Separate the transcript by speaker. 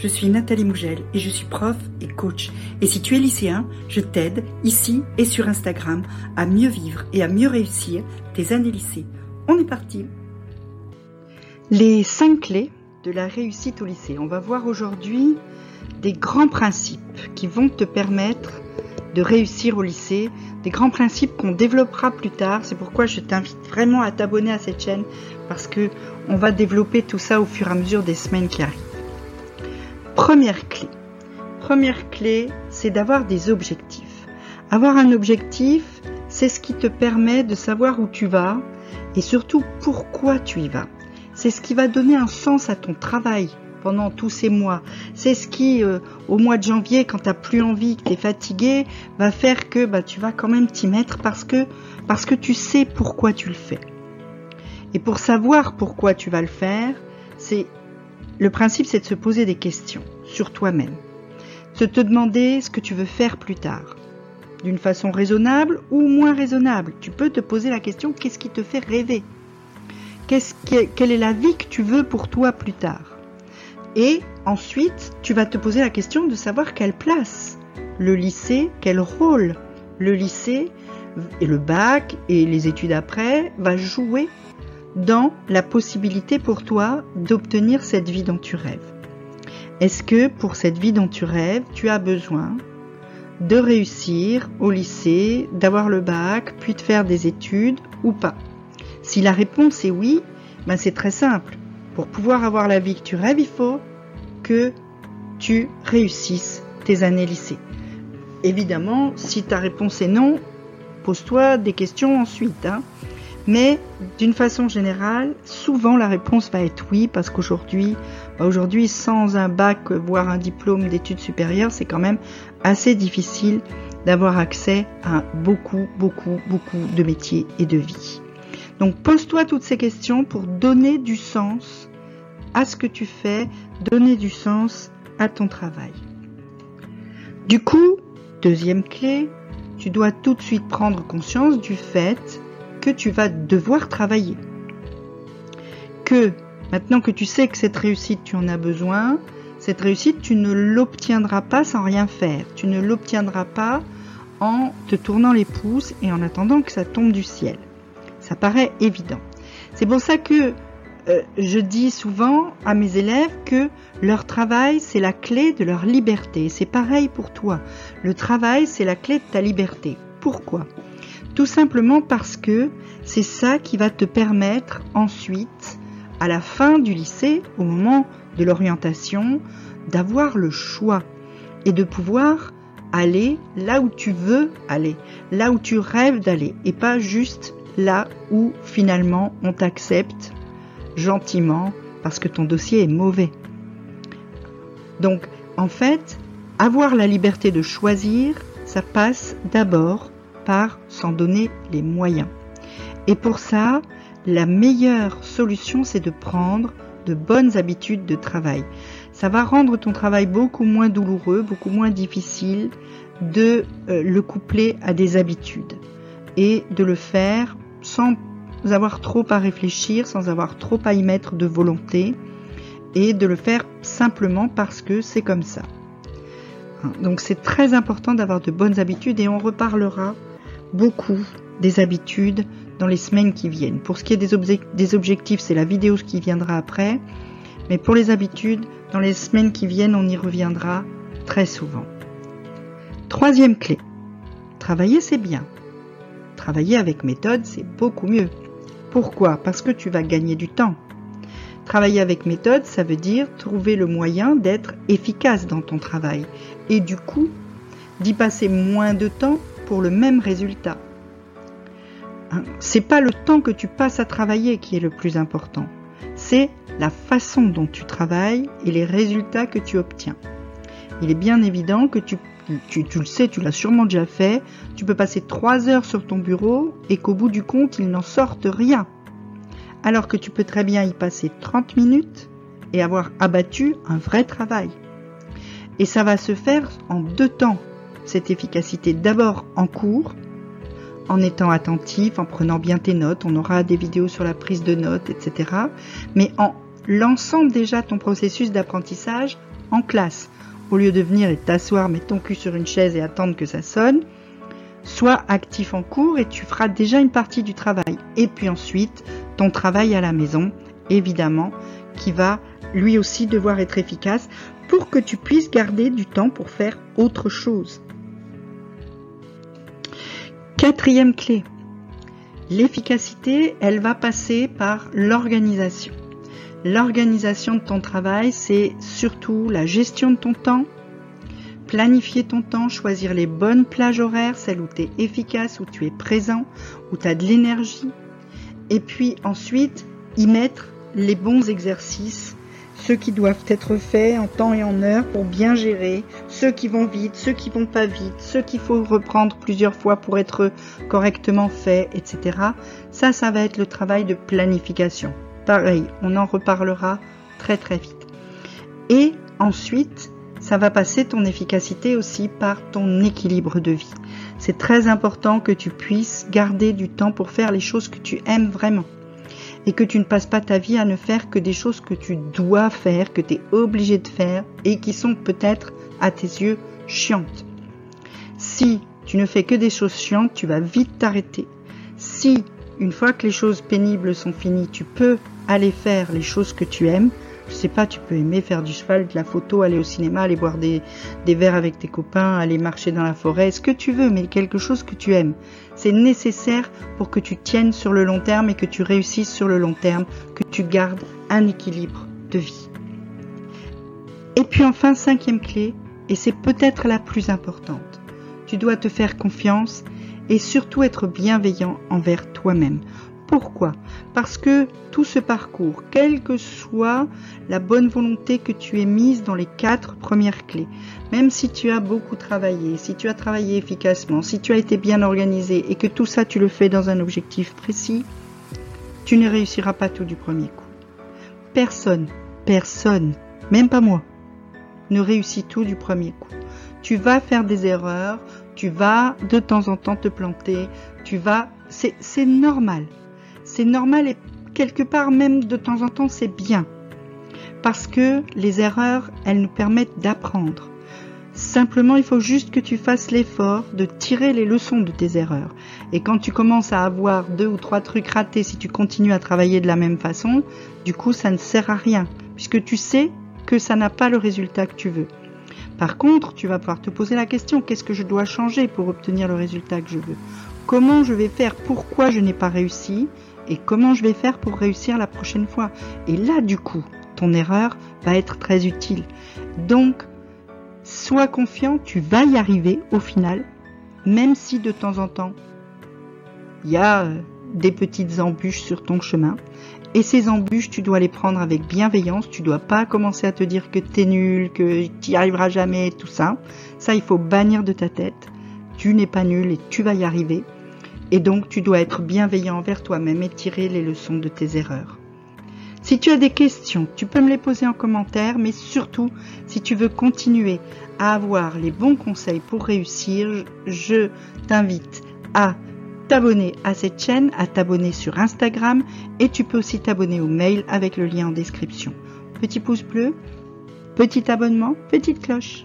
Speaker 1: je suis Nathalie Mougel et je suis prof et coach. Et si tu es lycéen, je t'aide ici et sur Instagram à mieux vivre et à mieux réussir tes années lycée. On est parti Les cinq clés de la réussite au lycée. On va voir aujourd'hui des grands principes qui vont te permettre de réussir au lycée, des grands principes qu'on développera plus tard. C'est pourquoi je t'invite vraiment à t'abonner à cette chaîne parce que on va développer tout ça au fur et à mesure des semaines qui arrivent. Première clé. Première clé, c'est d'avoir des objectifs. Avoir un objectif, c'est ce qui te permet de savoir où tu vas et surtout pourquoi tu y vas. C'est ce qui va donner un sens à ton travail pendant tous ces mois. C'est ce qui, euh, au mois de janvier, quand tu n'as plus envie, que tu es fatigué, va faire que bah, tu vas quand même t'y mettre parce que, parce que tu sais pourquoi tu le fais. Et pour savoir pourquoi tu vas le faire, c'est le principe, c'est de se poser des questions sur toi-même. De te demander ce que tu veux faire plus tard. D'une façon raisonnable ou moins raisonnable. Tu peux te poser la question qu'est-ce qui te fait rêver? Quelle est la vie que tu veux pour toi plus tard? Et ensuite, tu vas te poser la question de savoir quelle place le lycée, quel rôle le lycée et le bac et les études après va jouer dans la possibilité pour toi d'obtenir cette vie dont tu rêves. Est-ce que pour cette vie dont tu rêves, tu as besoin de réussir au lycée, d'avoir le bac, puis de faire des études ou pas? Si la réponse est oui, ben c'est très simple. Pour pouvoir avoir la vie que tu rêves, il faut que tu réussisses tes années lycée. Évidemment, si ta réponse est non, pose-toi des questions ensuite. Hein. Mais d'une façon générale, souvent la réponse va être oui, parce qu'aujourd'hui, bah, sans un bac, voire un diplôme d'études supérieures, c'est quand même assez difficile d'avoir accès à beaucoup, beaucoup, beaucoup de métiers et de vie. Donc pose-toi toutes ces questions pour donner du sens à ce que tu fais, donner du sens à ton travail. Du coup, deuxième clé, tu dois tout de suite prendre conscience du fait que tu vas devoir travailler. Que maintenant que tu sais que cette réussite, tu en as besoin, cette réussite, tu ne l'obtiendras pas sans rien faire. Tu ne l'obtiendras pas en te tournant les pouces et en attendant que ça tombe du ciel. Ça paraît évident. C'est pour ça que euh, je dis souvent à mes élèves que leur travail, c'est la clé de leur liberté. C'est pareil pour toi. Le travail, c'est la clé de ta liberté. Pourquoi? Tout simplement parce que c'est ça qui va te permettre ensuite, à la fin du lycée, au moment de l'orientation, d'avoir le choix et de pouvoir aller là où tu veux aller, là où tu rêves d'aller, et pas juste là où finalement on t'accepte gentiment parce que ton dossier est mauvais. Donc en fait, avoir la liberté de choisir, ça passe d'abord s'en donner les moyens. Et pour ça, la meilleure solution, c'est de prendre de bonnes habitudes de travail. Ça va rendre ton travail beaucoup moins douloureux, beaucoup moins difficile de euh, le coupler à des habitudes et de le faire sans avoir trop à réfléchir, sans avoir trop à y mettre de volonté et de le faire simplement parce que c'est comme ça. Donc c'est très important d'avoir de bonnes habitudes et on reparlera beaucoup des habitudes dans les semaines qui viennent. Pour ce qui est des, objectifs, c'est la vidéo qui viendra après. Mais pour les habitudes, dans les semaines qui viennent, on y reviendra très souvent. Troisième clé. Travailler, c'est bien. Travailler avec méthode, c'est beaucoup mieux. Pourquoi? Parce que tu vas gagner du temps. Travailler avec méthode, ça veut dire trouver le moyen d'être efficace dans ton travail et du coup d'y passer moins de temps le même résultat. Hein, c'est pas le temps que tu passes à travailler qui est le plus important, c'est la façon dont tu travailles et les résultats que tu obtiens. Il est bien évident que tu, le sais, tu l'as sûrement déjà fait, tu peux passer 3 heures sur ton bureau et qu'au bout du compte, il n'en sorte rien. Alors que tu peux très bien y passer 30 minutes et avoir abattu un vrai travail. Et ça va se faire en deux temps cette efficacité d'abord en cours, en étant attentif, en prenant bien tes notes, on aura des vidéos sur la prise de notes, etc. Mais en lançant déjà ton processus d'apprentissage en classe, au lieu de venir et t'asseoir, mettre ton cul sur une chaise et attendre que ça sonne, sois actif en cours et tu feras déjà une partie du travail. Et puis ensuite, ton travail à la maison, évidemment, qui va lui aussi devoir être efficace pour que tu puisses garder du temps pour faire autre chose. Quatrième clé, l'efficacité, elle va passer par l'organisation. L'organisation de ton travail, c'est surtout la gestion de ton temps, planifier ton temps, choisir les bonnes plages horaires, celles où tu es efficace, où tu es présent, où tu as de l'énergie, et puis ensuite y mettre les bons exercices, ceux qui doivent être faits en temps et en heure pour bien gérer, ceux qui vont vite, ceux qui vont pas vite, ceux qu'il faut reprendre plusieurs fois pour être correctement faits, etc. Ça, ça va être le travail de planification. Pareil, on en reparlera très très vite. Et ensuite, ça va passer ton efficacité aussi par ton équilibre de vie. C'est très important que tu puisses garder du temps pour faire les choses que tu aimes vraiment. Et que tu ne passes pas ta vie à ne faire que des choses que tu dois faire, que tu es obligé de faire et qui sont peut-être à tes yeux chiantes. Si tu ne fais que des choses chiantes, tu vas vite t'arrêter. Si, une fois que les choses pénibles sont finies, tu peux aller faire les choses que tu aimes. Je sais pas, tu peux aimer faire du cheval, de la photo, aller au cinéma, aller boire des, des verres avec tes copains, aller marcher dans la forêt, ce que tu veux, mais quelque chose que tu aimes. C'est nécessaire pour que tu tiennes sur le long terme et que tu réussisses sur le long terme, que tu gardes un équilibre de vie. Et puis enfin, cinquième clé, et c'est peut-être la plus importante. Tu dois te faire confiance et surtout être bienveillant envers toi-même. Pourquoi? Parce que tout ce parcours, quelle que soit la bonne volonté que tu aies mise dans les quatre premières clés, même si tu as beaucoup travaillé, si tu as travaillé efficacement, si tu as été bien organisé et que tout ça tu le fais dans un objectif précis, tu ne réussiras pas tout du premier coup. Personne, personne, même pas moi, ne réussit tout du premier coup. Tu vas faire des erreurs, tu vas de temps en temps te planter, tu vas... C'est normal c'est normal et quelque part même de temps en temps c'est bien. Parce que les erreurs, elles nous permettent d'apprendre. Simplement, il faut juste que tu fasses l'effort de tirer les leçons de tes erreurs. Et quand tu commences à avoir deux ou trois trucs ratés, si tu continues à travailler de la même façon, du coup, ça ne sert à rien, puisque tu sais que ça n'a pas le résultat que tu veux. Par contre, tu vas pouvoir te poser la question, qu'est-ce que je dois changer pour obtenir le résultat que je veux? Comment je vais faire? Pourquoi je n'ai pas réussi? Et comment je vais faire pour réussir la prochaine fois. Et là, du coup, ton erreur va être très utile. Donc, sois confiant, tu vas y arriver au final, même si de temps en temps, il y a euh, des petites embûches sur ton chemin. Et ces embûches, tu dois les prendre avec bienveillance. Tu dois pas commencer à te dire que tu es nul, que tu n'y arriveras jamais, tout ça. Ça, il faut bannir de ta tête. Tu n'es pas nul et tu vas y arriver. Et donc tu dois être bienveillant envers toi-même et tirer les leçons de tes erreurs. Si tu as des questions, tu peux me les poser en commentaire, mais surtout, si tu veux continuer à avoir les bons conseils pour réussir, je t'invite à t'abonner à cette chaîne, à t'abonner sur Instagram et tu peux aussi t'abonner au mail avec le lien en description. Petit pouce bleu, petit abonnement, petite cloche.